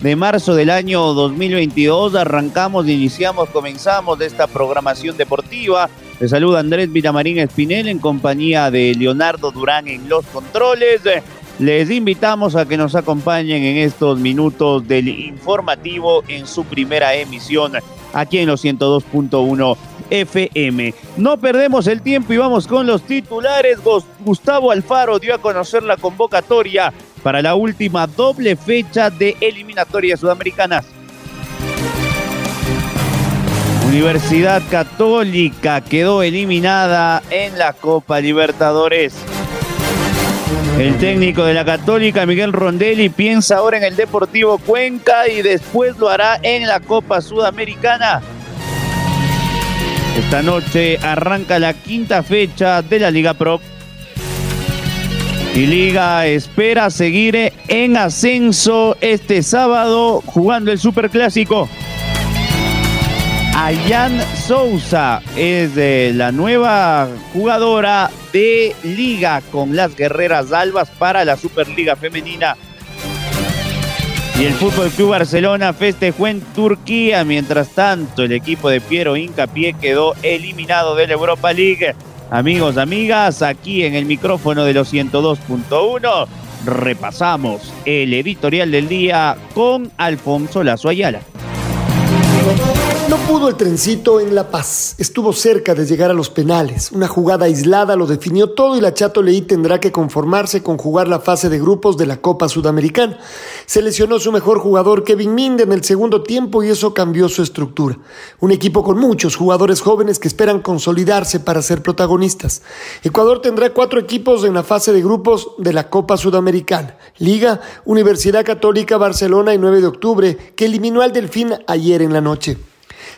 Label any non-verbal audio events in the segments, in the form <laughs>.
de marzo del año 2022. Arrancamos, iniciamos, comenzamos esta programación deportiva. Les saluda Andrés Villamarín Espinel en compañía de Leonardo Durán en los controles. Les invitamos a que nos acompañen en estos minutos del informativo en su primera emisión aquí en los 102.1 FM. No perdemos el tiempo y vamos con los titulares. Gustavo Alfaro dio a conocer la convocatoria para la última doble fecha de eliminatorias sudamericanas. Universidad Católica quedó eliminada en la Copa Libertadores. El técnico de la Católica, Miguel Rondelli, piensa ahora en el Deportivo Cuenca y después lo hará en la Copa Sudamericana. Esta noche arranca la quinta fecha de la Liga Pro. Y Liga espera seguir en ascenso este sábado jugando el Superclásico. Ayan Sousa es de la nueva jugadora de Liga con las Guerreras Albas para la Superliga Femenina. Y el Fútbol Club Barcelona festejó en Turquía. Mientras tanto, el equipo de Piero Incapié quedó eliminado de la Europa League. Amigos, amigas, aquí en el micrófono de los 102.1 repasamos el editorial del día con Alfonso Lazo Ayala. No pudo el trencito en La Paz. Estuvo cerca de llegar a los penales. Una jugada aislada lo definió todo y la Chato Leí tendrá que conformarse con jugar la fase de grupos de la Copa Sudamericana. Se lesionó su mejor jugador Kevin Minde en el segundo tiempo y eso cambió su estructura. Un equipo con muchos jugadores jóvenes que esperan consolidarse para ser protagonistas. Ecuador tendrá cuatro equipos en la fase de grupos de la Copa Sudamericana. Liga, Universidad Católica Barcelona y 9 de octubre, que eliminó al Delfín ayer en la noche.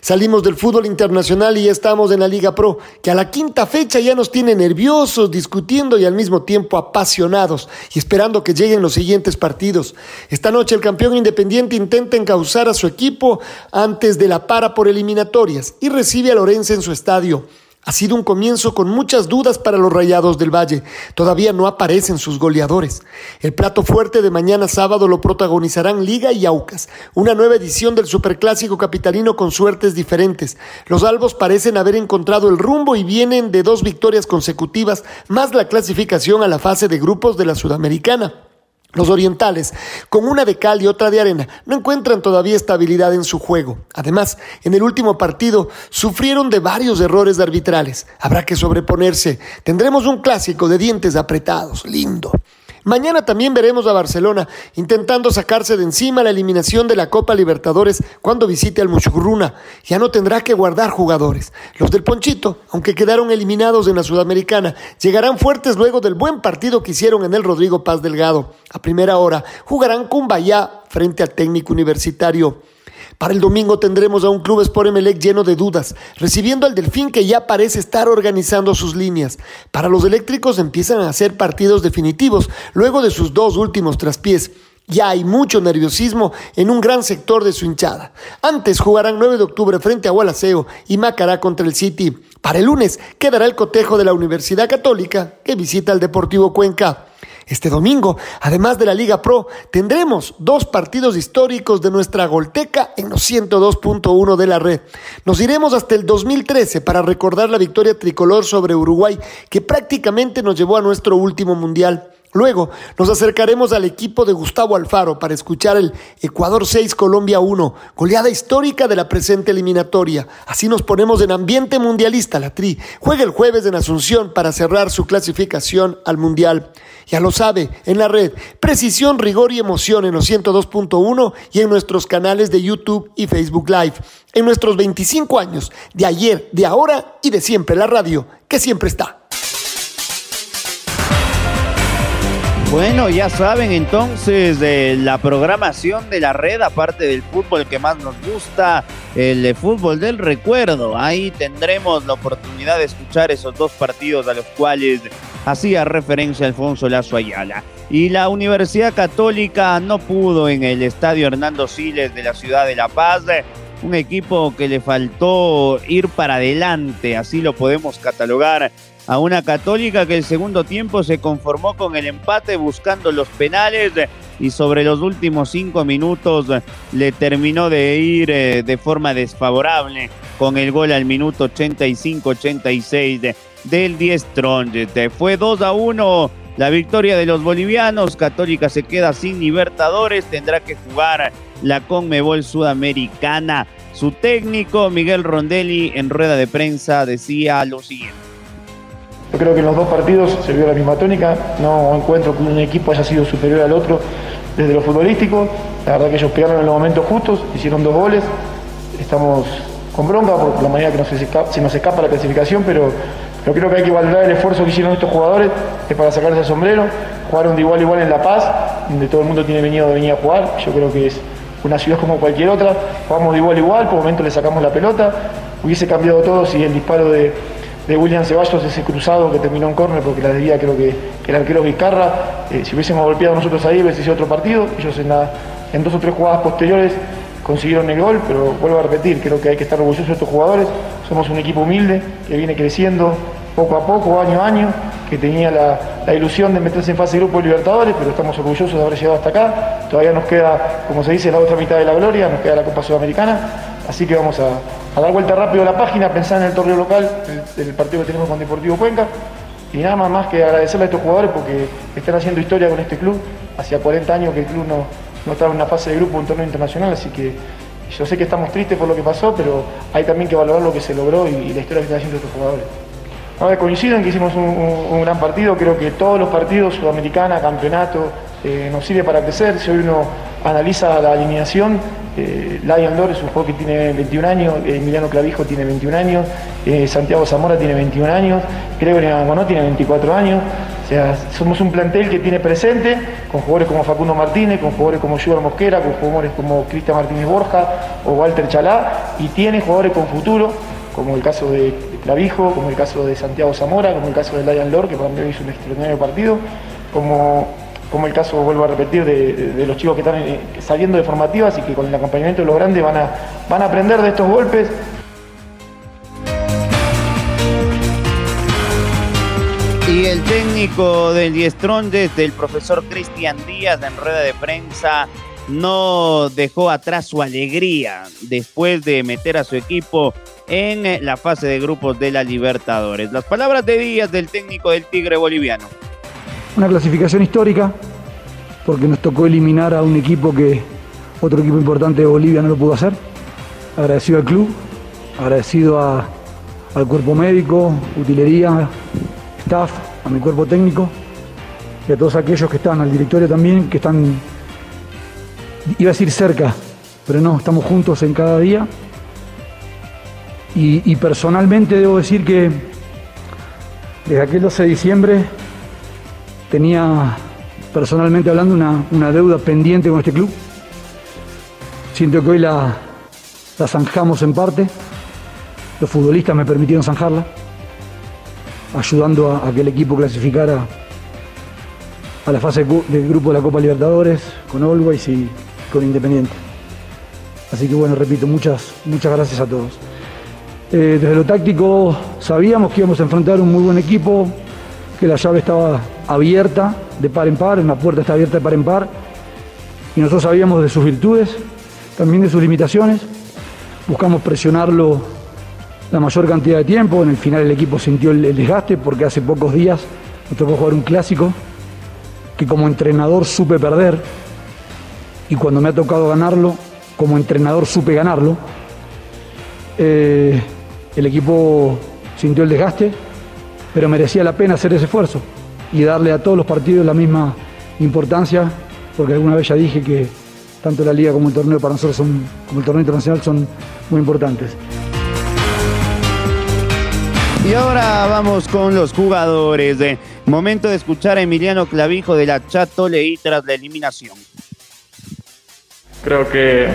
Salimos del fútbol internacional y ya estamos en la Liga Pro, que a la quinta fecha ya nos tiene nerviosos, discutiendo y al mismo tiempo apasionados y esperando que lleguen los siguientes partidos. Esta noche el campeón independiente intenta encauzar a su equipo antes de la para por eliminatorias y recibe a Lorenzo en su estadio. Ha sido un comienzo con muchas dudas para los Rayados del Valle. Todavía no aparecen sus goleadores. El plato fuerte de mañana sábado lo protagonizarán Liga y Aucas, una nueva edición del Superclásico capitalino con suertes diferentes. Los albos parecen haber encontrado el rumbo y vienen de dos victorias consecutivas, más la clasificación a la fase de grupos de la Sudamericana. Los orientales, con una de cal y otra de arena, no encuentran todavía estabilidad en su juego. Además, en el último partido sufrieron de varios errores arbitrales. Habrá que sobreponerse. Tendremos un clásico de dientes apretados, lindo. Mañana también veremos a Barcelona intentando sacarse de encima la eliminación de la Copa Libertadores cuando visite al Muchurruna. Ya no tendrá que guardar jugadores. Los del Ponchito, aunque quedaron eliminados en la Sudamericana, llegarán fuertes luego del buen partido que hicieron en el Rodrigo Paz Delgado. A primera hora jugarán con Bayá frente al técnico universitario. Para el domingo tendremos a un club Sport Emelec lleno de dudas, recibiendo al Delfín que ya parece estar organizando sus líneas. Para los eléctricos empiezan a hacer partidos definitivos luego de sus dos últimos traspiés. Ya hay mucho nerviosismo en un gran sector de su hinchada. Antes jugarán 9 de octubre frente a Gualaceo y Macará contra el City. Para el lunes quedará el cotejo de la Universidad Católica que visita al Deportivo Cuenca. Este domingo, además de la Liga Pro, tendremos dos partidos históricos de nuestra Golteca en los 102.1 de la red. Nos iremos hasta el 2013 para recordar la victoria tricolor sobre Uruguay, que prácticamente nos llevó a nuestro último mundial. Luego nos acercaremos al equipo de Gustavo Alfaro para escuchar el Ecuador 6 Colombia 1, goleada histórica de la presente eliminatoria. Así nos ponemos en ambiente mundialista. La Tri juega el jueves en Asunción para cerrar su clasificación al Mundial. Ya lo sabe, en la red, precisión, rigor y emoción en los 102.1 y en nuestros canales de YouTube y Facebook Live. En nuestros 25 años, de ayer, de ahora y de siempre, la radio, que siempre está. Bueno, ya saben entonces la programación de la red, aparte del fútbol que más nos gusta, el fútbol del recuerdo. Ahí tendremos la oportunidad de escuchar esos dos partidos a los cuales hacía referencia Alfonso Lazo Ayala. Y la Universidad Católica no pudo en el estadio Hernando Siles de la ciudad de La Paz. Un equipo que le faltó ir para adelante, así lo podemos catalogar a una católica que el segundo tiempo se conformó con el empate buscando los penales y sobre los últimos cinco minutos le terminó de ir eh, de forma desfavorable con el gol al minuto 85-86 del 10 Strongest. Fue 2 a 1 la victoria de los bolivianos. Católica se queda sin Libertadores, tendrá que jugar la Conmebol Sudamericana. Su técnico, Miguel Rondelli, en rueda de prensa decía lo siguiente. Yo creo que en los dos partidos se vio la misma tónica, no encuentro que un equipo haya sido superior al otro desde lo futbolístico, la verdad que ellos pegaron en los momentos justos, hicieron dos goles, estamos con bronca por la manera que se nos escapa la clasificación, pero, creo que hay que valorar el esfuerzo que hicieron estos jugadores, es para sacarse el sombrero, jugaron de igual a igual en La Paz, donde todo el mundo tiene venido de venir a jugar, yo creo que es una ciudad como cualquier otra, jugamos de igual a igual, por momento le sacamos la pelota, hubiese cambiado todo si el disparo de de William Ceballos, ese cruzado que terminó en córner, porque la debía creo que, el arquero Vizcarra, eh, si hubiésemos golpeado nosotros ahí, hubiese sido otro partido. Ellos en, en dos o tres jugadas posteriores consiguieron el gol, pero vuelvo a repetir, creo que hay que estar orgullosos de estos jugadores. Somos un equipo humilde que viene creciendo poco a poco, año a año, que tenía la, ilusión de meterse en fase de grupo de Libertadores, pero estamos orgullosos de haber llegado hasta acá. Todavía nos queda, como se dice, la otra mitad de la gloria, nos queda la Copa Sudamericana, así que vamos a, a dar vuelta rápido a la página, pensar en el torneo local, el, partido que tenemos con Deportivo Cuenca. Y nada más, que agradecerle a estos jugadores porque están haciendo historia con este club. Hacía 40 años que el club no, no estaba en una fase de grupo en un torneo internacional, así que yo sé que estamos tristes por lo que pasó, pero hay también que valorar lo que se logró y, la historia que están haciendo estos jugadores. Ahora coinciden que hicimos un, gran partido, creo que todos los partidos, Sudamericana, Campeonato, eh, nos sirve para crecer. Si hoy uno analiza la alineación, eh, Lion Lore es un juego que tiene 21 años, Emiliano Clavijo tiene 21 años, eh, Santiago Zamora tiene 21 años, Gregory Agonó tiene 24 años. O sea, somos un plantel que tiene presente, con jugadores como Facundo Martínez, con jugadores como Júber Mosquera, con jugadores como Cristian Martínez Borja o Walter Chalá, y tiene jugadores con futuro, como el caso de Clavijo, como el caso de Santiago Zamora, como el caso de Lion Lore, que para mí hizo un extraordinario partido, como como el caso, vuelvo a repetir, de, los chicos que están eh, saliendo de formativas y que con el acompañamiento de los grandes van a, van a aprender de estos golpes. Y el técnico del Diestrondes, del profesor Cristian Díaz, en rueda de prensa, no dejó atrás su alegría después de meter a su equipo en la fase de grupos de la Libertadores. Las palabras de Díaz del técnico del Tigre Boliviano. Una clasificación histórica, porque nos tocó eliminar a un equipo que otro equipo importante de Bolivia no lo pudo hacer. Agradecido al club, agradecido al cuerpo médico, utilería, staff, a mi cuerpo técnico y a todos aquellos que están, al directorio también, que están, iba a decir cerca, pero no, estamos juntos en cada día. Y, y personalmente debo decir que desde aquel 12 de diciembre tenía personalmente hablando una, deuda pendiente con este club. Siento que hoy la, la zanjamos en parte. Los futbolistas me permitieron zanjarla, ayudando a, que el equipo clasificara a la fase del grupo de la Copa Libertadores con Always y con Independiente. Así que bueno, repito, muchas, muchas gracias a todos. Eh, desde lo táctico sabíamos que íbamos a enfrentar un muy buen equipo, que la llave estaba abierta de par en par, una puerta está abierta de par en par, y nosotros sabíamos de sus virtudes, también de sus limitaciones, buscamos presionarlo la mayor cantidad de tiempo, en el final el equipo sintió el, desgaste porque hace pocos días nos tocó jugar un clásico que como entrenador supe perder y cuando me ha tocado ganarlo, como entrenador supe ganarlo. Eh, el equipo sintió el desgaste, pero merecía la pena hacer ese esfuerzo y darle a todos los partidos la misma importancia, porque alguna vez ya dije que tanto la liga como el torneo para nosotros son, como el torneo internacional son muy importantes. Y ahora vamos con los jugadores. De momento de escuchar a Emiliano Clavijo de la Chato Leí tras la eliminación. Creo que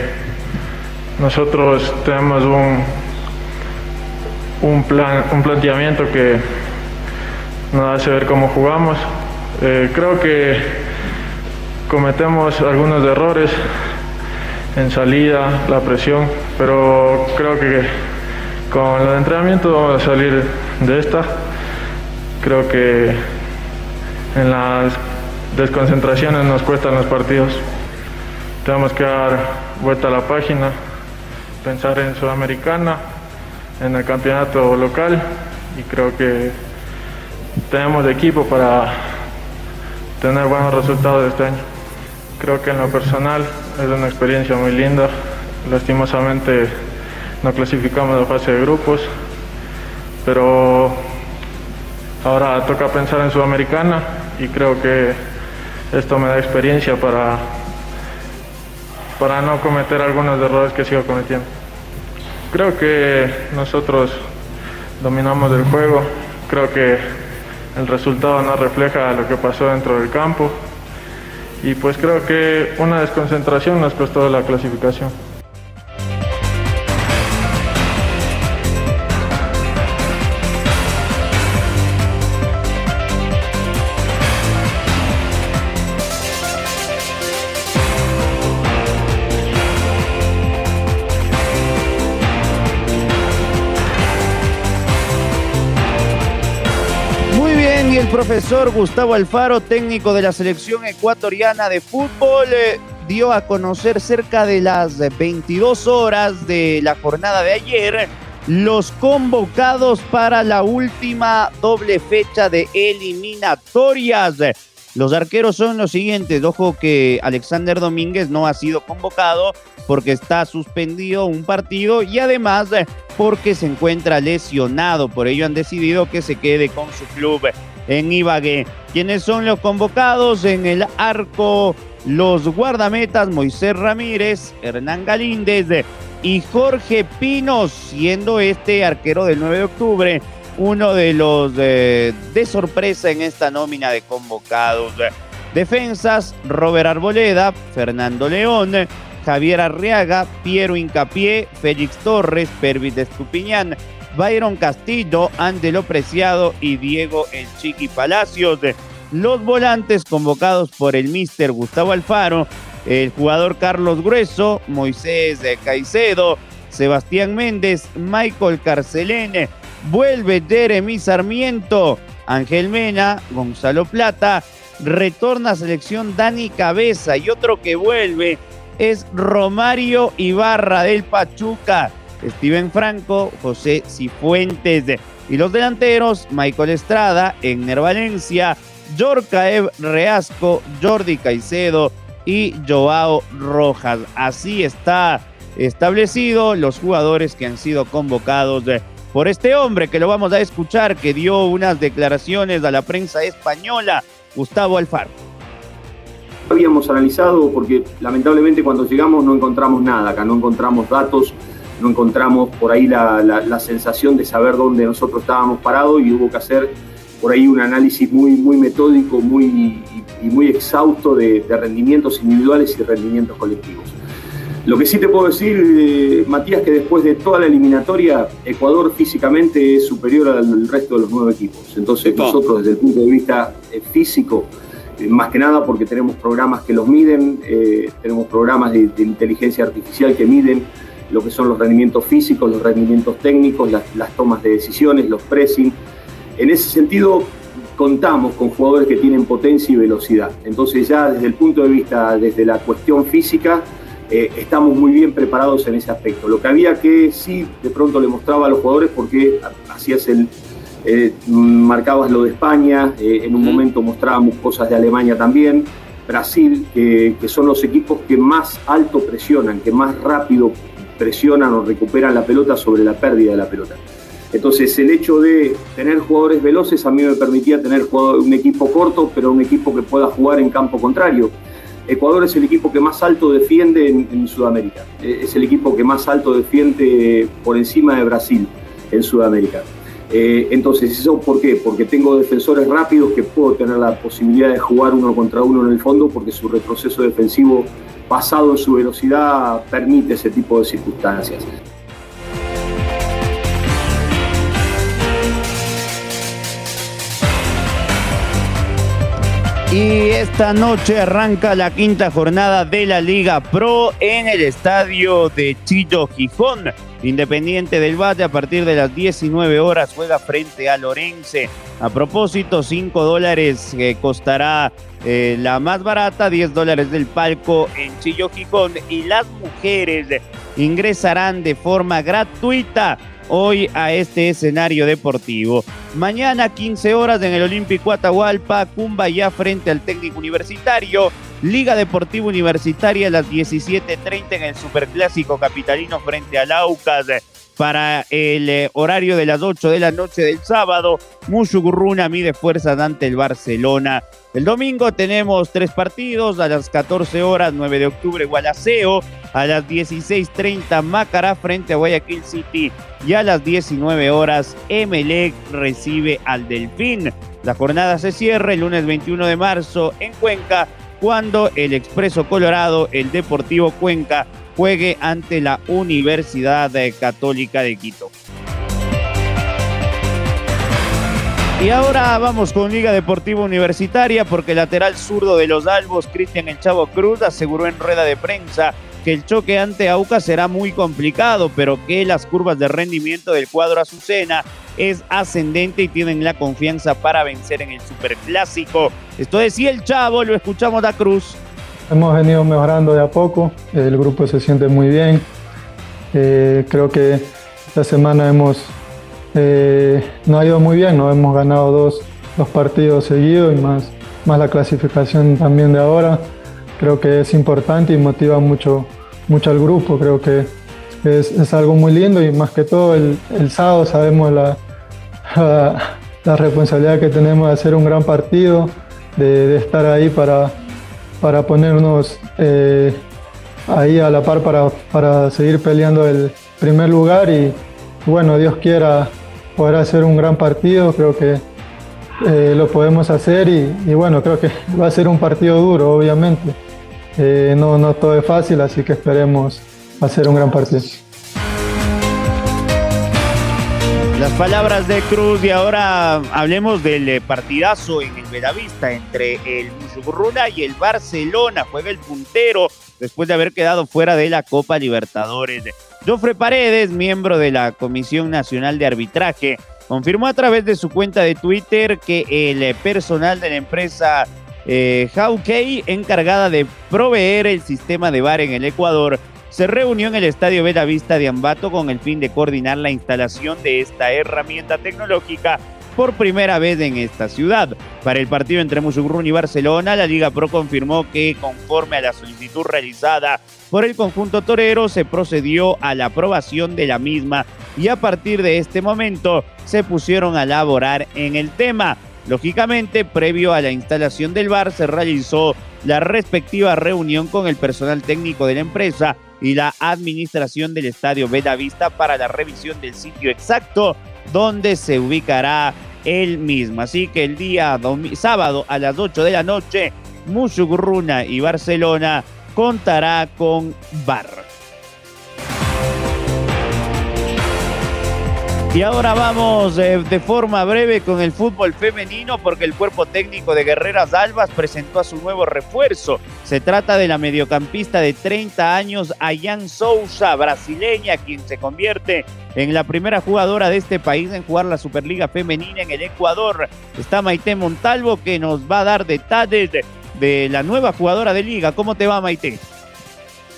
nosotros tenemos un, un, plan, un planteamiento que nos hace ver cómo jugamos. Eh, creo que cometemos algunos errores en salida, la presión, pero creo que con el entrenamiento vamos a salir de esta. Creo que en las desconcentraciones nos cuestan los partidos. Tenemos que dar vuelta a la página, pensar en Sudamericana, en el campeonato local y creo que tenemos equipo para tener buenos resultados este año. Creo que en lo personal es una experiencia muy linda. Lastimosamente no clasificamos la fase de grupos, pero ahora toca pensar en Sudamericana y creo que esto me da experiencia para, para no cometer algunos errores que sigo cometiendo. Creo que nosotros dominamos el juego, creo que el resultado no refleja lo que pasó dentro del campo y pues creo que una desconcentración nos costó la clasificación. Profesor Gustavo Alfaro, técnico de la selección ecuatoriana de fútbol, eh, dio a conocer cerca de las 22 horas de la jornada de ayer los convocados para la última doble fecha de eliminatorias. Los arqueros son los siguientes. Ojo que Alexander Domínguez no ha sido convocado porque está suspendido un partido y además porque se encuentra lesionado. Por ello han decidido que se quede con su club en Ibagué. ¿Quiénes son los convocados en el arco? Los guardametas Moisés Ramírez, Hernán Galíndez y Jorge Pinos, siendo este arquero del 9 de octubre uno de los de sorpresa en esta nómina de convocados. Defensas, Robert Arboleda, Fernando León, Javier Arriaga, Piero Incapié, Félix Torres, Pervis Estupiñán, Byron Castillo, Andelo Preciado y Diego El Chiqui Palacios. Los volantes convocados por el mister Gustavo Alfaro, el jugador Carlos Grueso, Moisés Caicedo, Sebastián Méndez, Michael Carcelene, vuelve Jeremy Sarmiento, Ángel Mena, Gonzalo Plata, retorna a selección Dani Cabeza y otro que vuelve es Romario Ibarra del Pachuca. Steven Franco, José Cifuentes. Y los delanteros, Michael Estrada, Egner Valencia, Yorcaev Reasco, Jordi Caicedo y Joao Rojas. Así está establecido los jugadores que han sido convocados por este hombre que lo vamos a escuchar, que dio unas declaraciones a la prensa española, Gustavo Alfaro. Habíamos analizado porque lamentablemente cuando llegamos no encontramos nada, acá no encontramos datos no encontramos por ahí la, sensación de saber dónde nosotros estábamos parados y hubo que hacer por ahí un análisis muy, muy metódico muy, y, muy exhausto de, rendimientos individuales y rendimientos colectivos. Lo que sí te puedo decir, eh, Matías, que después de toda la eliminatoria, Ecuador físicamente es superior al resto de los nueve equipos. Entonces nosotros desde el punto de vista eh, físico, eh, más que nada porque tenemos programas que los miden, tenemos programas de inteligencia artificial que miden lo que son los rendimientos físicos, los rendimientos técnicos, las, tomas de decisiones, los pressing. En ese sentido, contamos con jugadores que tienen potencia y velocidad. Entonces ya desde el punto de vista, desde la cuestión física, eh, estamos muy bien preparados en ese aspecto. Lo que había que sí, de pronto le mostraba a los jugadores porque hacías el, Eh, marcabas lo de España, eh, en un momento mostrábamos cosas de Alemania también, Brasil, que, son los equipos que más alto presionan, que más rápido presionan o recuperan la pelota sobre la pérdida de la pelota. Entonces el hecho de tener jugadores veloces a mí me permitía tener un equipo corto, pero un equipo que pueda jugar en campo contrario. Ecuador es el equipo que más alto defiende en, Sudamérica. Eh, es el equipo que más alto defiende por encima de Brasil en Sudamérica. Eh, entonces, ¿eso por qué? Porque tengo defensores rápidos que puedo tener la posibilidad de jugar uno contra uno en el fondo porque su retroceso defensivo basado en su velocidad permite ese tipo de circunstancias. Y esta noche arranca la quinta jornada de la Liga Pro en el estadio de Chillo Gijón. Independiente del Valle a partir de las 19 horas juega frente a Lorense. A propósito, 5 dólares que costará eh, la más barata, 10 dólares del palco en Chillo Gijón. Y las mujeres ingresarán de forma gratuita hoy a este escenario deportivo. Mañana 15 horas en el Olímpico Atahualpa, ya frente al técnico universitario. Liga Deportiva Universitaria a las 17.30 en el Superclásico Capitalino frente al Aucas para el eh, horario de las 8 de la noche del sábado. Mushugurruna mide fuerzas ante el Barcelona. El domingo tenemos tres partidos, a las 14 horas, 9 de octubre, Gualaceo, a las 16.30, Macará frente a Guayaquil City y a las 19 horas, Emelec recibe al Delfín. La jornada se cierra el lunes 21 de marzo en Cuenca, cuando el Expreso Colorado, el Deportivo Cuenca, juegue ante la Universidad Católica de Quito. Y ahora vamos con Liga Deportiva Universitaria porque el lateral zurdo de los Albos, Cristian El Chavo Cruz, aseguró en rueda de prensa que el choque ante Aucas será muy complicado, pero que las curvas de rendimiento del cuadro Azucena es ascendente y tienen la confianza para vencer en el Superclásico. Esto decía el Chavo, lo escuchamos a Cruz. Hemos venido mejorando de a poco, el grupo se siente muy bien. Eh, creo que esta semana hemos eh, no ha ido muy bien, no hemos ganado dos, partidos seguidos y más, más la clasificación también de ahora. Creo que es importante y motiva mucho, mucho al grupo. Creo que es, algo muy lindo y más que todo el, sábado sabemos la, la, responsabilidad que tenemos de hacer un gran partido, de estar ahí para, para ponernos eh, ahí a la par para, para, seguir peleando el primer lugar y bueno, Dios quiera poder hacer un gran partido, creo que eh, lo podemos hacer y, bueno, creo que <laughs> va a ser un partido duro, obviamente. Eh, no, no todo es fácil, así que esperemos hacer un gran partido. Las palabras de Cruz y ahora hablemos del eh, partidazo en el Velavista entre el Musurruna y el Barcelona. Juega el puntero después de haber quedado fuera de la Copa Libertadores. Jofre Paredes, miembro de la Comisión Nacional de Arbitraje, confirmó a través de su cuenta de Twitter que el eh, personal de la empresa eh, encargada de proveer el sistema de VAR en el Ecuador, se reunió en el Estadio Vista de Ambato con el fin de coordinar la instalación de esta herramienta tecnológica por primera vez en esta ciudad. Para el partido entre Musugrún y Barcelona, la Liga Pro confirmó que conforme a la solicitud realizada por el conjunto torero, se procedió a la aprobación de la misma y a partir de este momento se pusieron a laborar en el tema. Lógicamente, previo a la instalación del bar, se realizó la respectiva reunión con el personal técnico de la empresa y la administración del Estadio Vista para la revisión del sitio exacto donde se ubicará el mismo. Así que el día sábado a las 8 de la noche, Musugruna y Barcelona contará con bar. Y ahora vamos eh, de forma breve con el fútbol femenino porque el cuerpo técnico de Guerreras Albas presentó a su nuevo refuerzo. Se trata de la mediocampista de 30 años, Ayan Sousa, brasileña, quien se convierte en la primera jugadora de este país en jugar la Superliga Femenina en el Ecuador. Está Maite Montalvo que nos va a dar detalles de, de la nueva jugadora de liga. ¿Cómo te va Maite?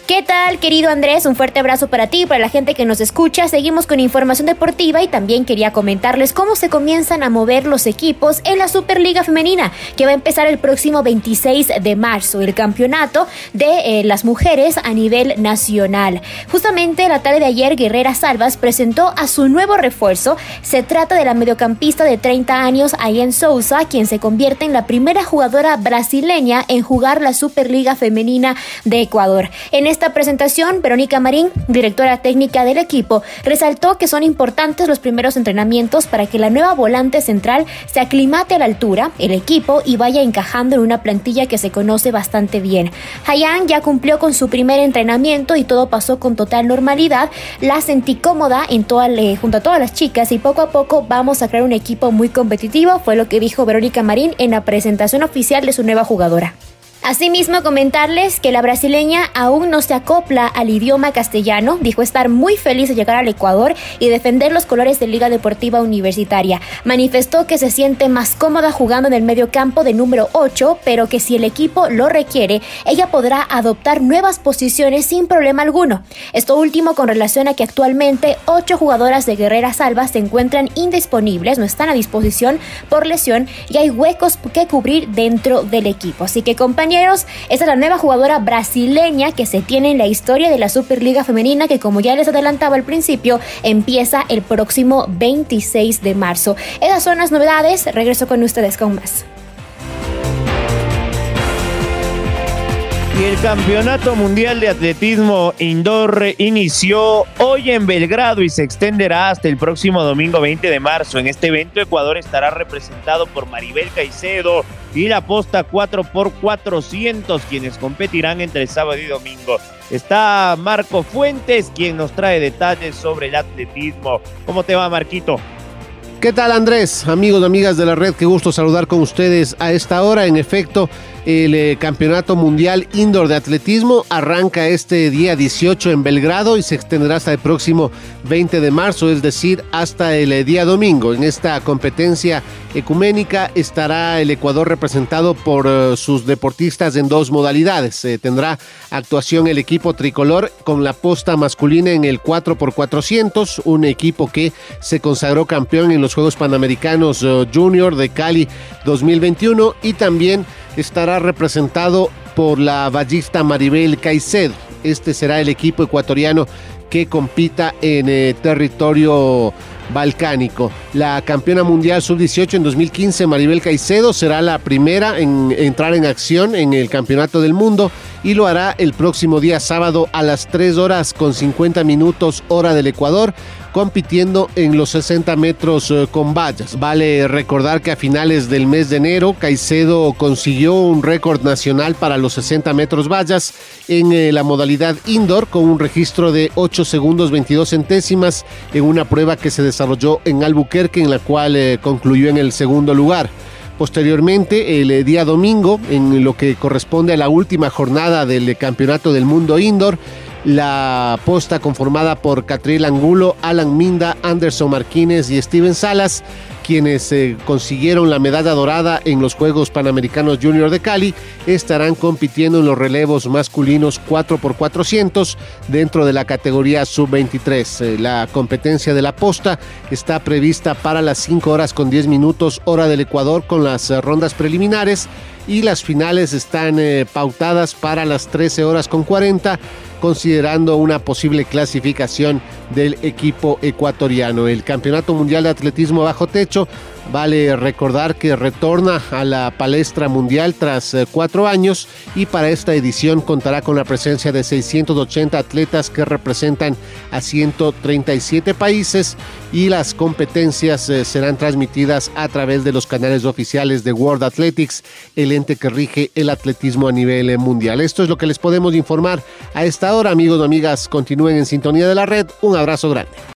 ¿Qué tal, querido Andrés? Un fuerte abrazo para ti y para la gente que nos escucha. Seguimos con información deportiva y también quería comentarles cómo se comienzan a mover los equipos en la Superliga Femenina, que va a empezar el próximo 26 de marzo, el campeonato de eh, las mujeres a nivel nacional. Justamente la tarde de ayer, Guerrera Salvas presentó a su nuevo refuerzo. Se trata de la mediocampista de 30 años, Ayen Souza, quien se convierte en la primera jugadora brasileña en jugar la Superliga Femenina de Ecuador. En esta presentación, Verónica Marín, directora técnica del equipo, resaltó que son importantes los primeros entrenamientos para que la nueva volante central se aclimate a la altura, el equipo y vaya encajando en una plantilla que se conoce bastante bien. Hayan ya cumplió con su primer entrenamiento y todo pasó con total normalidad. La sentí cómoda en toda, junto a todas las chicas y poco a poco vamos a crear un equipo muy competitivo, fue lo que dijo Verónica Marín en la presentación oficial de su nueva jugadora. Asimismo, comentarles que la brasileña aún no se acopla al idioma castellano. Dijo estar muy feliz de llegar al Ecuador y defender los colores de Liga Deportiva Universitaria. Manifestó que se siente más cómoda jugando en el medio campo de número 8, pero que si el equipo lo requiere, ella podrá adoptar nuevas posiciones sin problema alguno. Esto último con relación a que actualmente ocho jugadoras de Guerrera Salva se encuentran indisponibles, no están a disposición por lesión y hay huecos que cubrir dentro del equipo. Así que compañeros, esta es la nueva jugadora brasileña que se tiene en la historia de la Superliga Femenina que como ya les adelantaba al principio, empieza el próximo 26 de marzo. Esas son las novedades, regreso con ustedes con más. Y el Campeonato Mundial de Atletismo Indoor inició hoy en Belgrado y se extenderá hasta el próximo domingo 20 de marzo. En este evento Ecuador estará representado por Maribel Caicedo y la posta 4x400 quienes competirán entre sábado y domingo. Está Marco Fuentes quien nos trae detalles sobre el atletismo. ¿Cómo te va Marquito? ¿Qué tal Andrés? Amigos amigas de la red, qué gusto saludar con ustedes a esta hora. En efecto, el eh, Campeonato Mundial Indoor de Atletismo arranca este día 18 en Belgrado y se extenderá hasta el próximo 20 de marzo, es decir, hasta el eh, día domingo. En esta competencia ecuménica estará el Ecuador representado por eh, sus deportistas en dos modalidades. tendrá actuación el equipo tricolor con la posta masculina en el 4x400, un equipo que se consagró campeón en los Juegos Panamericanos Junior de Cali 2021 y también estará representado por la ballista Maribel Caicedo. Este será el equipo ecuatoriano que compita en eh, territorio balcánico. La campeona mundial sub-18 en 2015, Maribel Caicedo, será la primera en entrar en acción en el Campeonato del Mundo y lo hará el próximo día sábado a las 3 horas con 50 minutos hora del Ecuador compitiendo en los 60 metros eh, con vallas. Vale recordar que a finales del mes de enero Caicedo consiguió un récord nacional para los 60 metros vallas en eh, la modalidad indoor con un registro de 8 segundos 22 centésimas en una prueba que se desarrolló en Albuquerque en la cual eh, concluyó en el segundo lugar. Posteriormente, el día domingo, en lo que corresponde a la última jornada del Campeonato del Mundo Indoor, la posta conformada por Catriel Angulo, Alan Minda, Anderson Martínez y Steven Salas, quienes eh, consiguieron la medalla dorada en los Juegos Panamericanos Junior de Cali, estarán compitiendo en los relevos masculinos 4x400 dentro de la categoría sub-23. Eh, la competencia de la posta está prevista para las 5 horas con 10 minutos hora del Ecuador con las eh, rondas preliminares y las finales están pautadas para las 13 horas con 40 considerando una posible clasificación del equipo ecuatoriano. El Campeonato Mundial de Atletismo Bajo Techo Vale recordar que retorna a la palestra mundial tras eh, cuatro años y para esta edición contará con la presencia de 680 atletas que representan a 137 países y las competencias eh, serán transmitidas a través de los canales oficiales de World Athletics, el ente que rige el atletismo a nivel eh, mundial. Esto es lo que les podemos informar a esta hora, amigos y amigas. Continúen en sintonía de la red. Un abrazo grande.